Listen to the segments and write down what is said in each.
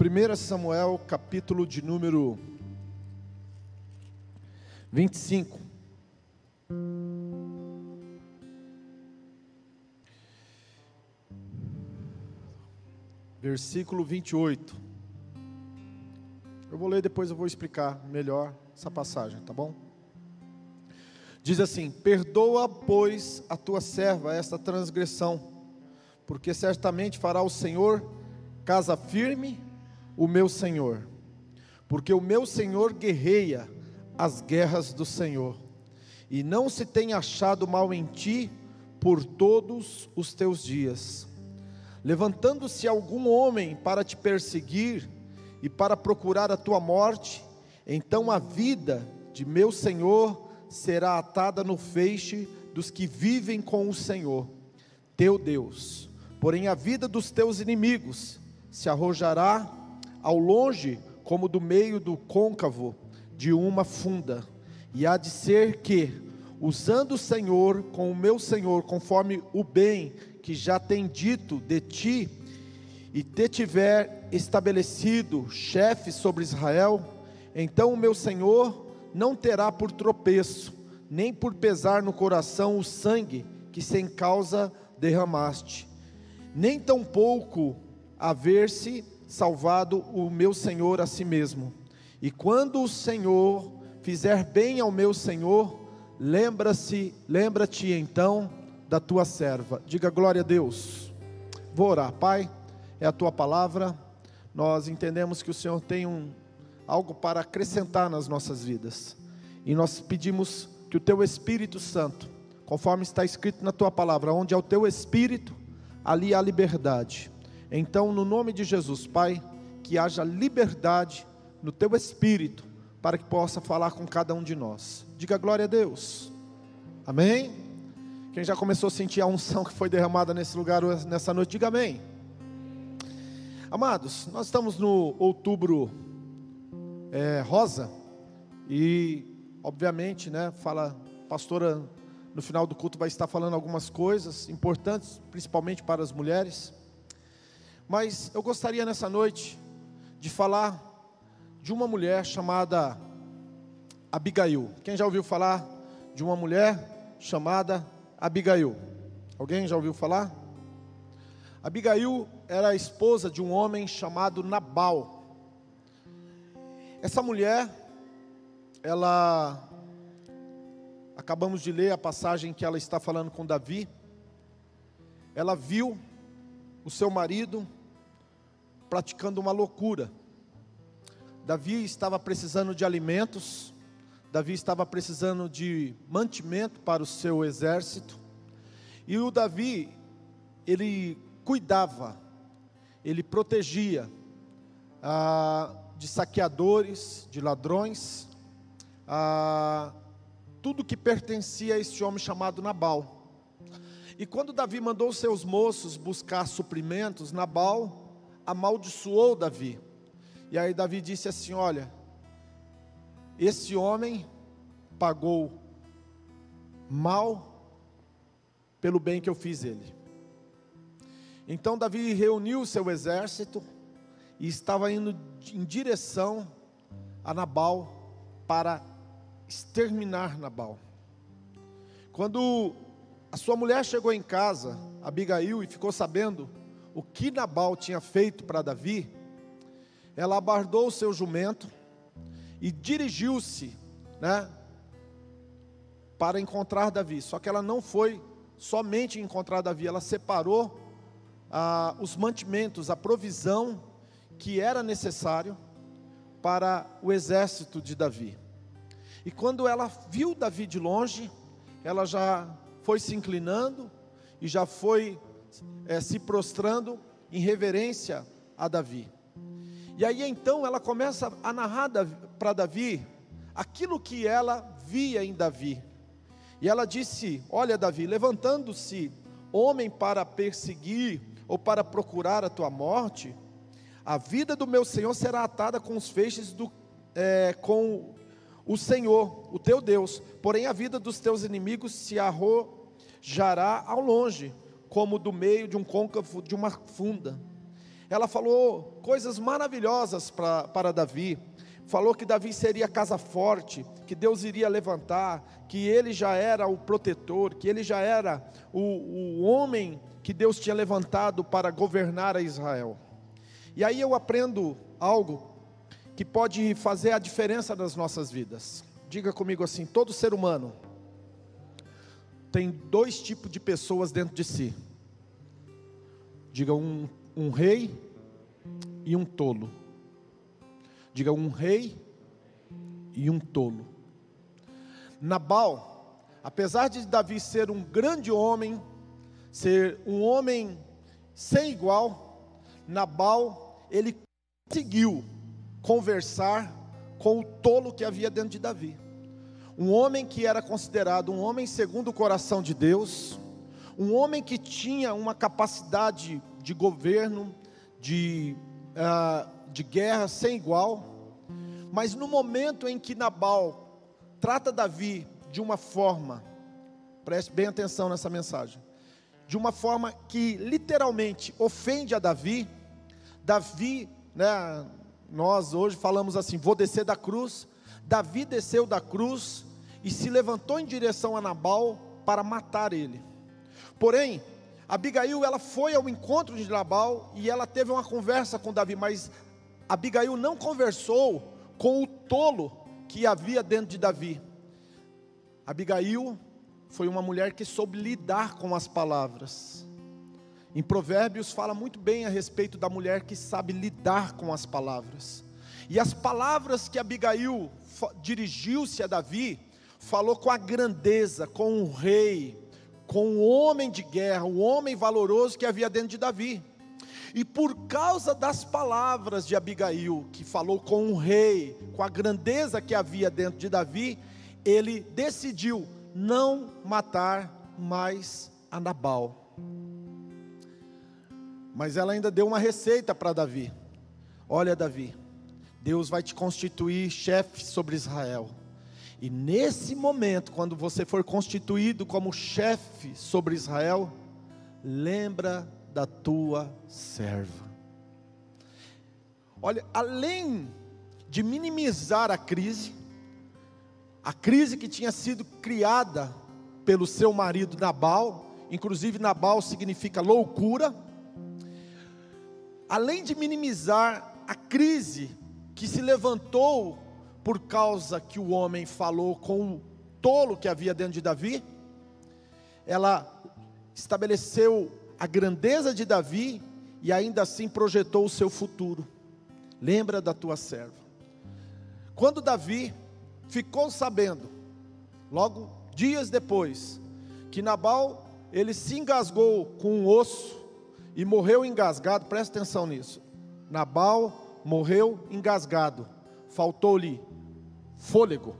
1 Samuel, capítulo de número 25. Versículo 28. Eu vou ler depois eu vou explicar melhor essa passagem, tá bom? Diz assim: Perdoa, pois, a tua serva esta transgressão, porque certamente fará o Senhor casa firme o meu Senhor, porque o meu Senhor guerreia as guerras do Senhor, e não se tem achado mal em ti por todos os teus dias. Levantando-se algum homem para te perseguir e para procurar a tua morte, então a vida de meu Senhor será atada no feixe dos que vivem com o Senhor, teu Deus. Porém a vida dos teus inimigos se arrojará ao longe, como do meio do côncavo de uma funda. E há de ser que, usando o Senhor com o meu Senhor, conforme o bem que já tem dito de ti, e te tiver estabelecido chefe sobre Israel, então o meu Senhor não terá por tropeço, nem por pesar no coração o sangue que sem causa derramaste, nem tampouco haver-se salvado o meu Senhor a si mesmo. E quando o Senhor fizer bem ao meu Senhor, lembra-se, lembra-te então da tua serva. Diga glória a Deus. Vou orar, Pai, é a tua palavra. Nós entendemos que o Senhor tem um algo para acrescentar nas nossas vidas. E nós pedimos que o teu Espírito Santo, conforme está escrito na tua palavra, onde é o teu espírito, ali há liberdade. Então, no nome de Jesus, Pai, que haja liberdade no teu espírito para que possa falar com cada um de nós. Diga glória a Deus. Amém? Quem já começou a sentir a unção que foi derramada nesse lugar nessa noite, diga amém. Amados, nós estamos no outubro é, rosa e, obviamente, né, fala, pastora, no final do culto vai estar falando algumas coisas importantes, principalmente para as mulheres. Mas eu gostaria nessa noite de falar de uma mulher chamada Abigail. Quem já ouviu falar de uma mulher chamada Abigail? Alguém já ouviu falar? Abigail era a esposa de um homem chamado Nabal. Essa mulher, ela acabamos de ler a passagem que ela está falando com Davi. Ela viu o seu marido praticando uma loucura. Davi estava precisando de alimentos, Davi estava precisando de mantimento para o seu exército, e o Davi, ele cuidava, ele protegia ah, de saqueadores, de ladrões, ah, tudo que pertencia a este homem chamado Nabal. E quando Davi mandou seus moços buscar suprimentos, Nabal amaldiçoou Davi. E aí Davi disse assim: Olha, esse homem pagou mal pelo bem que eu fiz ele. Então Davi reuniu seu exército e estava indo em direção a Nabal para exterminar Nabal. Quando a sua mulher chegou em casa, Abigail, e ficou sabendo o que Nabal tinha feito para Davi, ela abardou o seu jumento e dirigiu-se, né, para encontrar Davi. Só que ela não foi somente encontrar Davi, ela separou ah, os mantimentos, a provisão que era necessário para o exército de Davi. E quando ela viu Davi de longe, ela já foi se inclinando e já foi é, se prostrando em reverência a Davi. E aí então ela começa a narrar para Davi aquilo que ela via em Davi. E ela disse: Olha, Davi, levantando-se homem para perseguir ou para procurar a tua morte, a vida do meu Senhor será atada com os feixes do, é, com o Senhor, o teu Deus. Porém, a vida dos teus inimigos se arrojará ao longe como do meio de um côncavo de uma funda. ela falou coisas maravilhosas pra, para Davi. Falou que Davi seria casa forte, que Deus iria levantar, que ele já era o protetor, que ele já era o, o homem que Deus tinha levantado para governar a Israel. E aí eu aprendo algo que pode fazer a diferença nas nossas vidas. Diga comigo assim: todo ser humano tem dois tipos de pessoas dentro de si. Diga um, um rei e um tolo. Diga um rei e um tolo. Nabal, apesar de Davi ser um grande homem, ser um homem sem igual, Nabal, ele conseguiu conversar com o tolo que havia dentro de Davi. Um homem que era considerado um homem segundo o coração de Deus, um homem que tinha uma capacidade de governo, de, uh, de guerra sem igual, mas no momento em que Nabal trata Davi de uma forma, preste bem atenção nessa mensagem, de uma forma que literalmente ofende a Davi, Davi, né, nós hoje falamos assim: vou descer da cruz. Davi desceu da cruz e se levantou em direção a Nabal para matar ele. Porém, Abigail ela foi ao encontro de Nabal e ela teve uma conversa com Davi, mas Abigail não conversou com o tolo que havia dentro de Davi. Abigail foi uma mulher que soube lidar com as palavras. Em Provérbios fala muito bem a respeito da mulher que sabe lidar com as palavras. E as palavras que Abigail dirigiu-se a Davi, falou com a grandeza, com o rei, com o homem de guerra, o homem valoroso que havia dentro de Davi. E por causa das palavras de Abigail, que falou com o rei, com a grandeza que havia dentro de Davi, ele decidiu não matar mais a Nabal. Mas ela ainda deu uma receita para Davi. Olha, Davi, Deus vai te constituir chefe sobre Israel. E nesse momento, quando você for constituído como chefe sobre Israel, lembra da tua serva. Olha, além de minimizar a crise, a crise que tinha sido criada pelo seu marido Nabal, inclusive Nabal significa loucura, além de minimizar a crise que se levantou por causa que o homem falou com o tolo que havia dentro de Davi, ela estabeleceu a grandeza de Davi e ainda assim projetou o seu futuro. Lembra da tua serva. Quando Davi ficou sabendo, logo dias depois, que Nabal ele se engasgou com um osso e morreu engasgado, presta atenção nisso. Nabal morreu engasgado, faltou-lhe fôlego,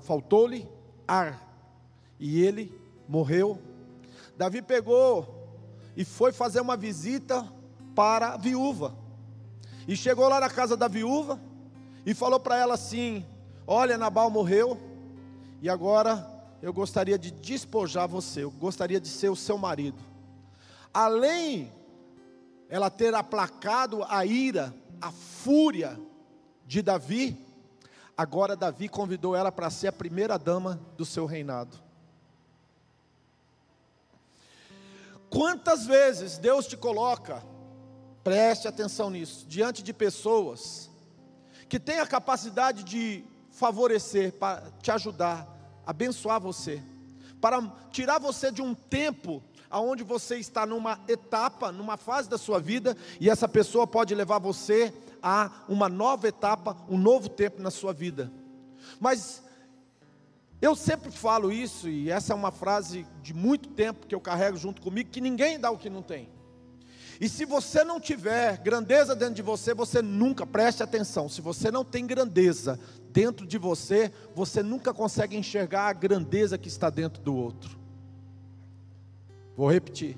faltou-lhe ar, e ele morreu. Davi pegou e foi fazer uma visita para a viúva, e chegou lá na casa da viúva e falou para ela assim: Olha, Nabal morreu, e agora eu gostaria de despojar você, eu gostaria de ser o seu marido. Além ela ter aplacado a ira, a fúria de Davi, agora Davi convidou ela para ser a primeira dama do seu reinado. Quantas vezes Deus te coloca, preste atenção nisso, diante de pessoas que têm a capacidade de favorecer, para te ajudar, abençoar você, para tirar você de um tempo aonde você está numa etapa, numa fase da sua vida, e essa pessoa pode levar você a uma nova etapa, um novo tempo na sua vida. Mas eu sempre falo isso, e essa é uma frase de muito tempo que eu carrego junto comigo, que ninguém dá o que não tem. E se você não tiver grandeza dentro de você, você nunca, preste atenção, se você não tem grandeza dentro de você, você nunca consegue enxergar a grandeza que está dentro do outro. Vou repetir: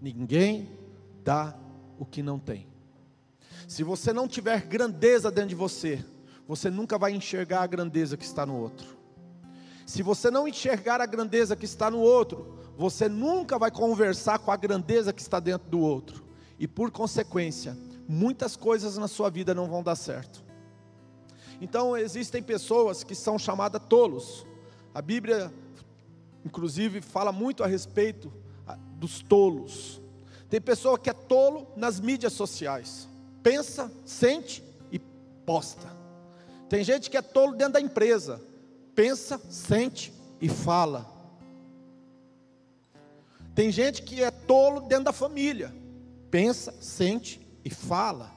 ninguém dá o que não tem. Se você não tiver grandeza dentro de você, você nunca vai enxergar a grandeza que está no outro. Se você não enxergar a grandeza que está no outro, você nunca vai conversar com a grandeza que está dentro do outro. E por consequência, muitas coisas na sua vida não vão dar certo. Então, existem pessoas que são chamadas tolos. A Bíblia, inclusive, fala muito a respeito dos tolos. Tem pessoa que é tolo nas mídias sociais. Pensa, sente e posta. Tem gente que é tolo dentro da empresa. Pensa, sente e fala. Tem gente que é tolo dentro da família. Pensa, sente e fala.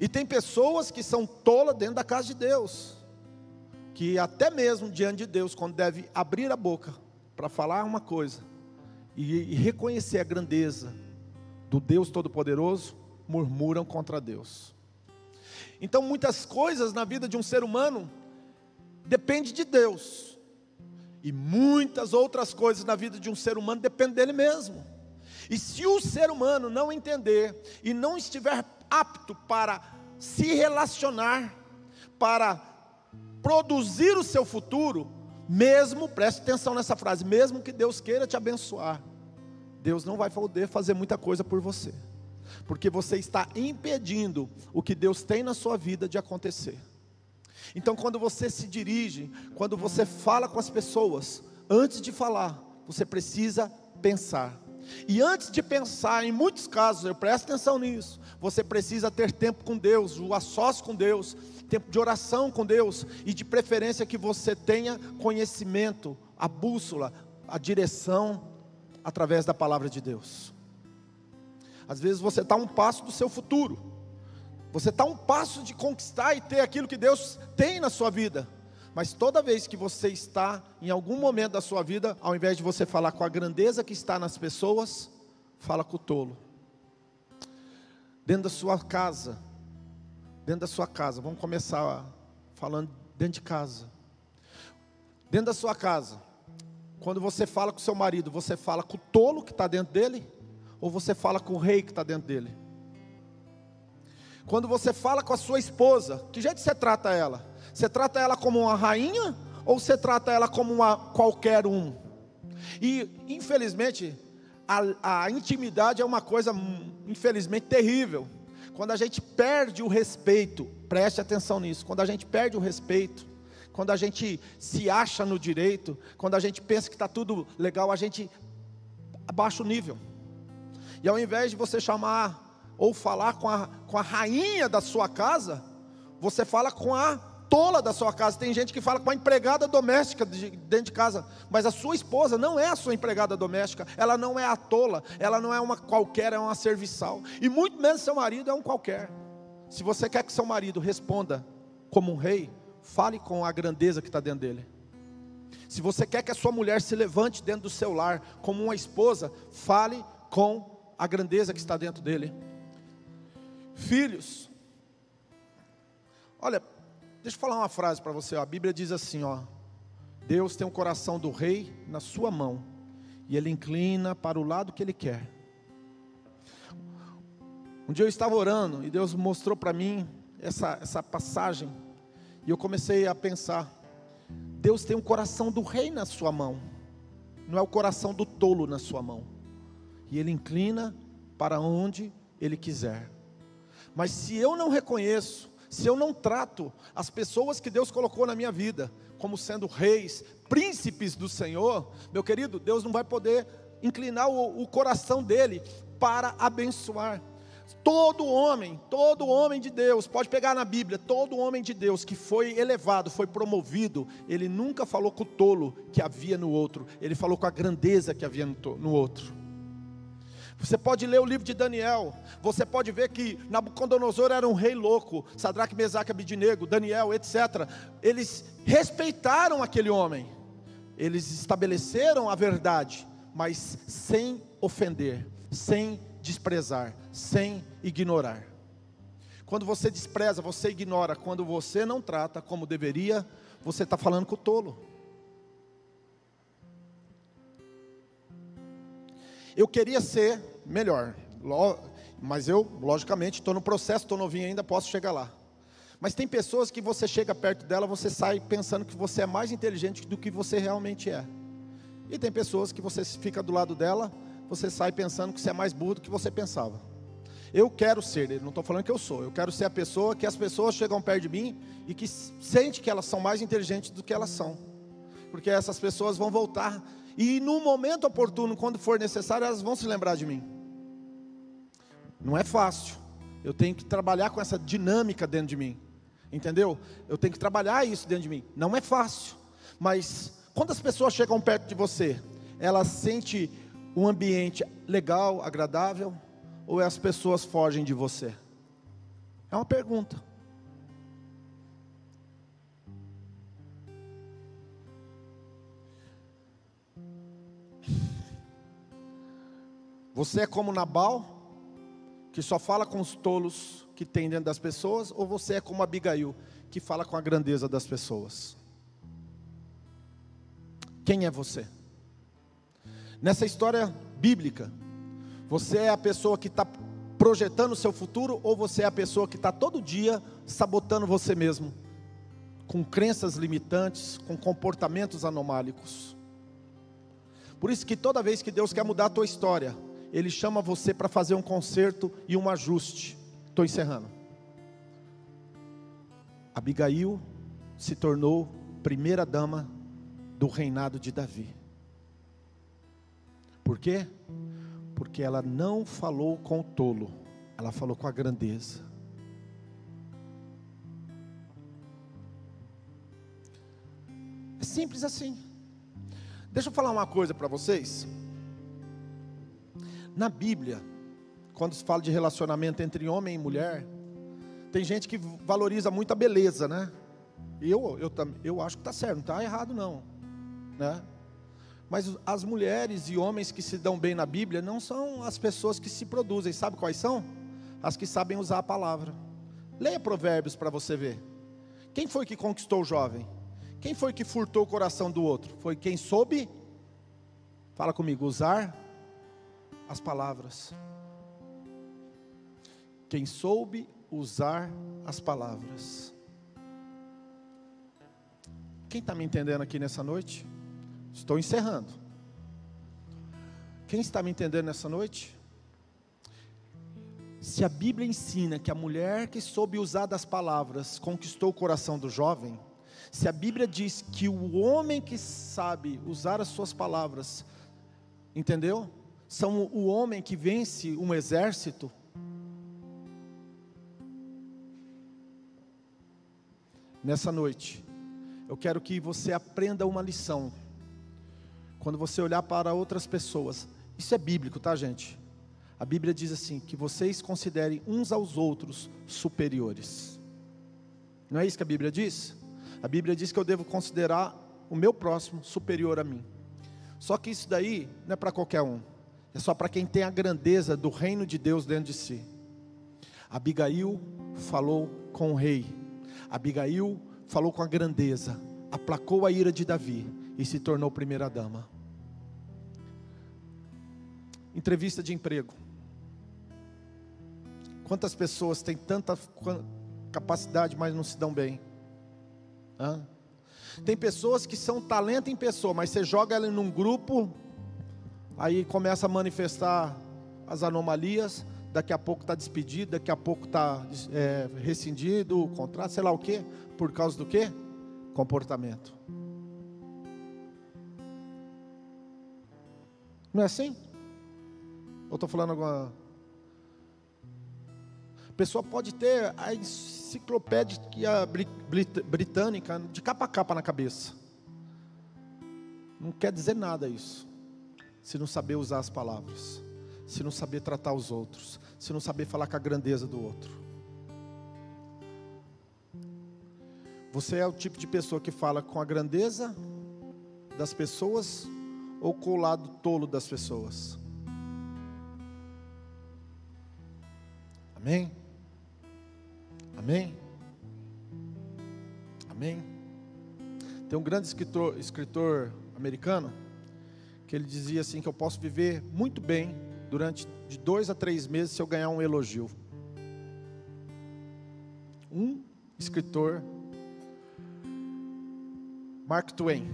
E tem pessoas que são tolas dentro da casa de Deus. Que até mesmo diante de Deus, quando deve abrir a boca para falar uma coisa e, e reconhecer a grandeza do Deus Todo-Poderoso, murmuram contra Deus. Então, muitas coisas na vida de um ser humano depende de Deus. E muitas outras coisas na vida de um ser humano dependem dele mesmo. E se o ser humano não entender e não estiver apto para se relacionar, para produzir o seu futuro, mesmo, preste atenção nessa frase, mesmo que Deus queira te abençoar, Deus não vai poder fazer muita coisa por você, porque você está impedindo o que Deus tem na sua vida de acontecer. Então, quando você se dirige, quando você fala com as pessoas, antes de falar, você precisa pensar. E antes de pensar, em muitos casos, eu presto atenção nisso, você precisa ter tempo com Deus, o assócio com Deus, tempo de oração com Deus, e de preferência que você tenha conhecimento, a bússola, a direção, através da palavra de Deus. Às vezes você está um passo do seu futuro, você está um passo de conquistar e ter aquilo que Deus tem na sua vida. Mas toda vez que você está em algum momento da sua vida, ao invés de você falar com a grandeza que está nas pessoas, fala com o tolo. Dentro da sua casa, dentro da sua casa, vamos começar falando dentro de casa. Dentro da sua casa, quando você fala com seu marido, você fala com o tolo que está dentro dele, ou você fala com o rei que está dentro dele? Quando você fala com a sua esposa, que jeito você trata ela? Você trata ela como uma rainha ou você trata ela como uma qualquer um? E infelizmente a, a intimidade é uma coisa hum, infelizmente terrível. Quando a gente perde o respeito, preste atenção nisso. Quando a gente perde o respeito, quando a gente se acha no direito, quando a gente pensa que está tudo legal, a gente abaixa o nível. E ao invés de você chamar ou falar com a, com a rainha da sua casa, você fala com a tola da sua casa. Tem gente que fala com a empregada doméstica de, dentro de casa, mas a sua esposa não é a sua empregada doméstica, ela não é a tola, ela não é uma qualquer, é uma serviçal, e muito menos seu marido é um qualquer. Se você quer que seu marido responda como um rei, fale com a grandeza que está dentro dele. Se você quer que a sua mulher se levante dentro do seu lar como uma esposa, fale com a grandeza que está dentro dele. Filhos, olha, Deixa eu falar uma frase para você. Ó. A Bíblia diz assim: ó, Deus tem o coração do rei na sua mão e ele inclina para o lado que ele quer. Um dia eu estava orando e Deus mostrou para mim essa, essa passagem e eu comecei a pensar: Deus tem o coração do rei na sua mão, não é o coração do tolo na sua mão, e ele inclina para onde ele quiser. Mas se eu não reconheço se eu não trato as pessoas que Deus colocou na minha vida como sendo reis, príncipes do Senhor, meu querido, Deus não vai poder inclinar o, o coração dele para abençoar. Todo homem, todo homem de Deus, pode pegar na Bíblia, todo homem de Deus que foi elevado, foi promovido, ele nunca falou com o tolo que havia no outro, ele falou com a grandeza que havia no, no outro. Você pode ler o livro de Daniel, você pode ver que Nabucodonosor era um rei louco, Sadraque, Mesaque, Abidinego, Daniel, etc. Eles respeitaram aquele homem, eles estabeleceram a verdade, mas sem ofender, sem desprezar, sem ignorar. Quando você despreza, você ignora, quando você não trata como deveria, você está falando com o tolo. Eu queria ser melhor, mas eu, logicamente, estou no processo, estou novinho ainda, posso chegar lá. Mas tem pessoas que você chega perto dela, você sai pensando que você é mais inteligente do que você realmente é. E tem pessoas que você fica do lado dela, você sai pensando que você é mais burro do que você pensava. Eu quero ser, não estou falando que eu sou, eu quero ser a pessoa que as pessoas chegam perto de mim e que sente que elas são mais inteligentes do que elas são. Porque essas pessoas vão voltar e no momento oportuno, quando for necessário, elas vão se lembrar de mim. Não é fácil. Eu tenho que trabalhar com essa dinâmica dentro de mim. Entendeu? Eu tenho que trabalhar isso dentro de mim. Não é fácil. Mas quando as pessoas chegam perto de você, elas sentem um ambiente legal, agradável, ou as pessoas fogem de você? É uma pergunta. Você é como Nabal, que só fala com os tolos que tem dentro das pessoas, ou você é como Abigail, que fala com a grandeza das pessoas? Quem é você? Nessa história bíblica, você é a pessoa que está projetando o seu futuro ou você é a pessoa que está todo dia sabotando você mesmo, com crenças limitantes, com comportamentos anomálicos? Por isso que toda vez que Deus quer mudar a tua história, Ele chama você para fazer um conserto e um ajuste. Estou encerrando. Abigail se tornou primeira dama do reinado de Davi. Por quê? Porque ela não falou com o tolo, ela falou com a grandeza. É simples assim. Deixa eu falar uma coisa para vocês. Na Bíblia, quando se fala de relacionamento entre homem e mulher, tem gente que valoriza muito a beleza, né? Eu, eu, eu acho que está certo, não está errado não, né? Mas as mulheres e homens que se dão bem na Bíblia não são as pessoas que se produzem, sabe quais são? As que sabem usar a palavra. Leia Provérbios para você ver. Quem foi que conquistou o jovem? Quem foi que furtou o coração do outro? Foi quem soube, fala comigo, usar as palavras. Quem soube usar as palavras. Quem está me entendendo aqui nessa noite? Estou encerrando. Quem está me entendendo nessa noite? Se a Bíblia ensina que a mulher que soube usar das palavras conquistou o coração do jovem, se a Bíblia diz que o homem que sabe usar as suas palavras, entendeu? São o homem que vence um exército. Nessa noite, eu quero que você aprenda uma lição quando você olhar para outras pessoas, isso é bíblico, tá, gente? A Bíblia diz assim: que vocês considerem uns aos outros superiores. Não é isso que a Bíblia diz? A Bíblia diz que eu devo considerar o meu próximo superior a mim. Só que isso daí não é para qualquer um, é só para quem tem a grandeza do reino de Deus dentro de si. Abigail falou com o rei, Abigail falou com a grandeza, aplacou a ira de Davi e se tornou primeira dama. Entrevista de emprego. Quantas pessoas têm tanta capacidade, mas não se dão bem? Hã? Tem pessoas que são talento em pessoa, mas você joga ela num grupo, aí começa a manifestar as anomalias, daqui a pouco está despedido, daqui a pouco está é, rescindido o contrato, sei lá o quê, por causa do quê? Comportamento. Não é assim? Ou estou falando alguma. A pessoa pode ter a enciclopédia britânica de capa a capa na cabeça. Não quer dizer nada isso. Se não saber usar as palavras, se não saber tratar os outros, se não saber falar com a grandeza do outro. Você é o tipo de pessoa que fala com a grandeza das pessoas ou com o lado tolo das pessoas? Amém? Amém? Amém? Tem um grande escritor, escritor americano que ele dizia assim que eu posso viver muito bem durante de dois a três meses se eu ganhar um elogio. Um escritor, Mark Twain.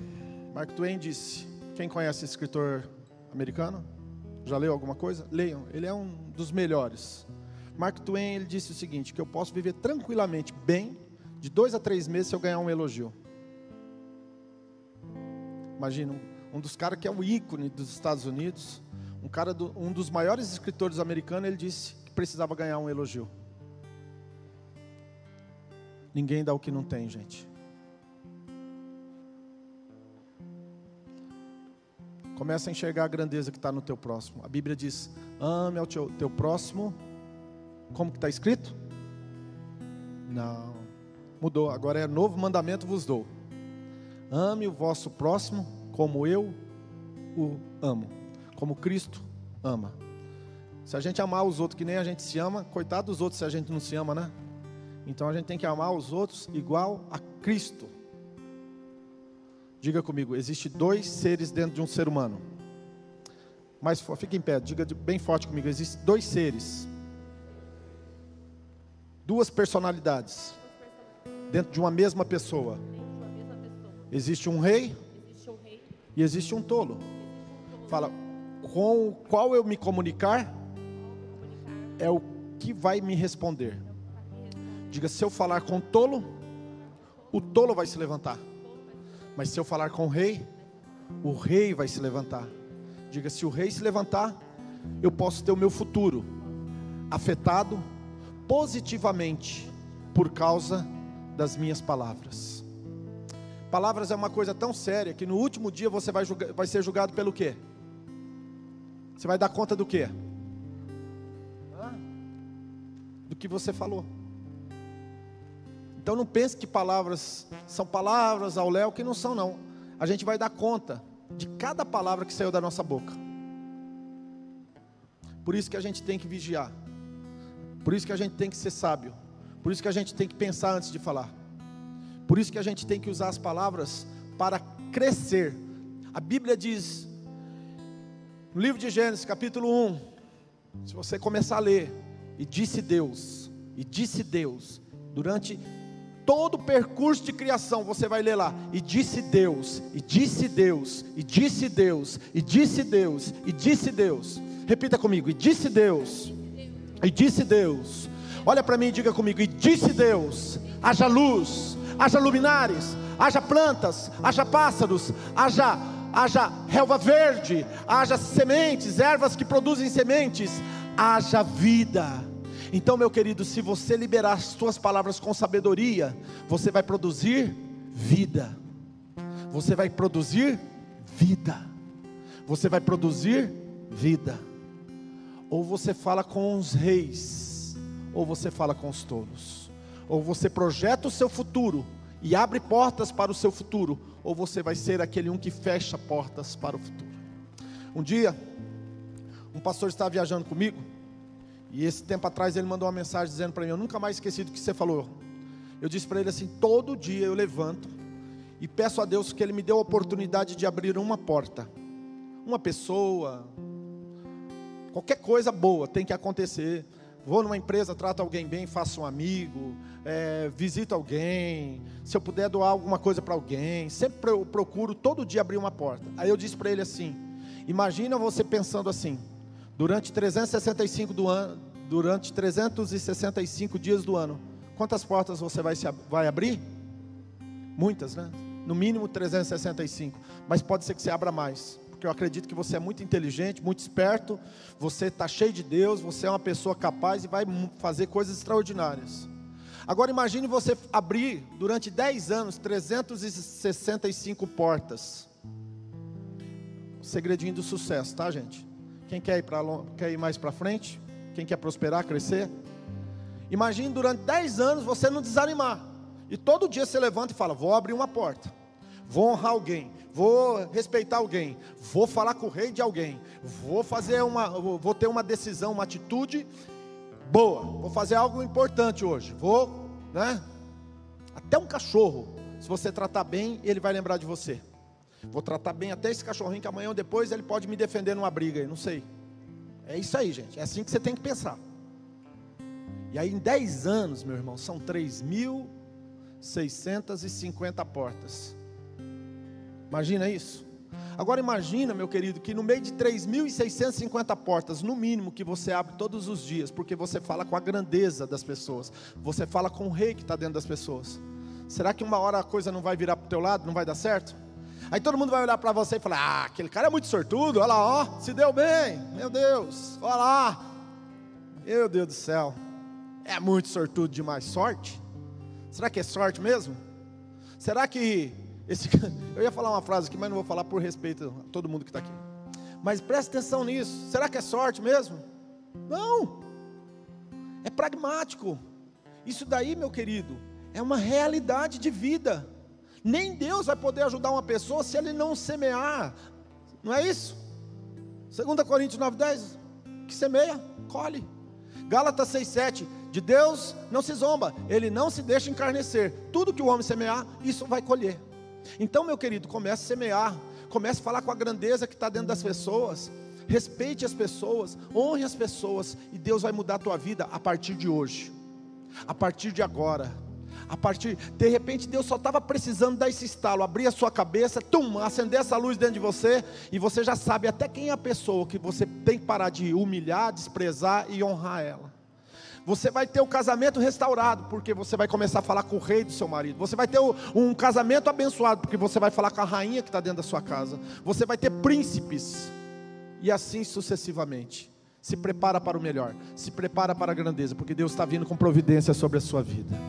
Mark Twain disse: quem conhece esse escritor americano? Já leu alguma coisa? Leiam, ele é um dos melhores. Mark Twain ele disse o seguinte: que eu posso viver tranquilamente bem de dois a três meses se eu ganhar um elogio. Imagina, um, dos caras que é o ícone dos Estados Unidos, um cara do, um dos maiores escritores americanos, ele disse que precisava ganhar um elogio. Ninguém dá o que não tem, gente. Começa a enxergar a grandeza que está no teu próximo. A Bíblia diz: ame ao teu, teu próximo. Como que está escrito? Não. Mudou. Agora é novo mandamento vos dou. Ame o vosso próximo como eu o amo. Como Cristo ama. Se a gente amar os outros que nem a gente se ama, coitado dos outros se a gente não se ama, né? Então a gente tem que amar os outros igual a Cristo. Diga comigo, existe dois seres dentro de um ser humano. Mas fique em pé, diga bem forte comigo, existem dois seres. Duas personalidades dentro de uma mesma pessoa. Existe um rei e existe um tolo. Fala, com o qual eu me comunicar é o que vai me responder. Diga, se eu falar com o tolo, o tolo vai se levantar. Mas se eu falar com o rei, o rei vai se levantar. Diga, se o rei se levantar, eu posso ter o meu futuro afetado positivamente por causa das minhas palavras. Palavras é uma coisa tão séria que no último dia você vai, julgar, vai ser julgado pelo quê? Você vai dar conta do quê? Do que você falou. Então não pense que palavras são palavras ao léu que não são não. A gente vai dar conta de cada palavra que saiu da nossa boca. Por isso que a gente tem que vigiar. Por isso que a gente tem que ser sábio. Por isso que a gente tem que pensar antes de falar. Por isso que a gente tem que usar as palavras para crescer. A Bíblia diz, no livro de Gênesis, capítulo 1, se você começar a ler, e disse Deus, e disse Deus, durante todo o percurso de criação, você vai ler lá, e disse Deus, e disse Deus, e disse Deus, e disse Deus, e disse Deus. Repita comigo, e disse Deus, e disse Deus. Olha para mim e diga comigo, e disse Deus: haja luz, haja luminares, haja plantas, haja pássaros, haja haja relva verde, haja sementes, ervas que produzem sementes, haja vida. Então, meu querido, se você liberar as suas palavras com sabedoria, você vai produzir vida. Você vai produzir vida. Você vai produzir vida. Ou você fala com os reis, ou você fala com os tolos. Ou você projeta o seu futuro e abre portas para o seu futuro, ou você vai ser aquele um que fecha portas para o futuro. Um dia, um pastor estava viajando comigo, e esse tempo atrás ele mandou uma mensagem dizendo para mim: Eu nunca mais esqueci do que você falou. Eu disse para ele assim: Todo dia eu levanto e peço a Deus que Ele me dê a oportunidade de abrir uma porta. Uma pessoa, qualquer coisa boa tem que acontecer. Vou numa empresa, trato alguém bem, faço um amigo, é, visito alguém. Se eu puder doar alguma coisa para alguém, sempre eu procuro todo dia abrir uma porta. Aí eu disse para ele assim: Imagina você pensando assim Durante 365 do ano, durante 365 dias do ano, quantas portas você vai, se, vai abrir? Muitas, né? No mínimo 365. Mas pode ser que você abra mais. Porque eu acredito que você é muito inteligente, muito esperto, você está cheio de Deus, você é uma pessoa capaz e vai fazer coisas extraordinárias. Agora imagine você abrir durante 10 anos 365 portas. O segredinho do sucesso, tá, gente? Quem quer ir, pra, quer ir mais para frente? Quem quer prosperar, crescer? Imagine durante 10 anos você não desanimar. E todo dia você levanta e fala: Vou abrir uma porta, vou honrar alguém, vou respeitar alguém, vou falar com o rei de alguém, vou fazer uma, vou ter uma decisão, uma atitude boa, vou fazer algo importante hoje, vou, né? Até um cachorro, se você tratar bem, ele vai lembrar de você. Vou tratar bem até esse cachorrinho que amanhã ou depois ele pode me defender numa briga não sei. É isso aí, gente. É assim que você tem que pensar. E aí em 10 anos, meu irmão, são 3.650 portas. Imagina isso. Agora imagina, meu querido, que no meio de 3.650 portas, no mínimo, que você abre todos os dias, porque você fala com a grandeza das pessoas, você fala com o rei que está dentro das pessoas. Será que uma hora a coisa não vai virar para o teu lado, não vai dar certo? Aí todo mundo vai olhar para você e falar: Ah, aquele cara é muito sortudo, olha lá, ó, se deu bem, meu Deus, olha lá, meu Deus do céu, é muito sortudo demais. Sorte? Será que é sorte mesmo? Será que esse. Eu ia falar uma frase aqui, mas não vou falar por respeito a todo mundo que está aqui. Mas preste atenção nisso. Será que é sorte mesmo? Não. É pragmático. Isso daí, meu querido, é uma realidade de vida. Nem Deus vai poder ajudar uma pessoa se ele não semear. Não é isso? 2 Coríntios 9,10. Que semeia, colhe. Gálatas 6,7. De Deus não se zomba, Ele não se deixa encarnecer. Tudo que o homem semear, isso vai colher. Então, meu querido, comece a semear. Comece a falar com a grandeza que está dentro das pessoas. Respeite as pessoas, honre as pessoas, e Deus vai mudar a tua vida a partir de hoje, a partir de agora a partir, de repente Deus só estava precisando dar esse estalo, abrir a sua cabeça, tum, acender essa luz dentro de você, e você já sabe até quem é a pessoa que você tem que parar de humilhar, desprezar e honrar ela. Você vai ter o casamento restaurado, porque você vai começar a falar com o rei do seu marido. Você vai ter um casamento abençoado, porque você vai falar com a rainha que está dentro da sua casa. Você vai ter príncipes, e assim sucessivamente. Se prepara para o melhor, se prepara para a grandeza, porque Deus está vindo com providência sobre a sua vida.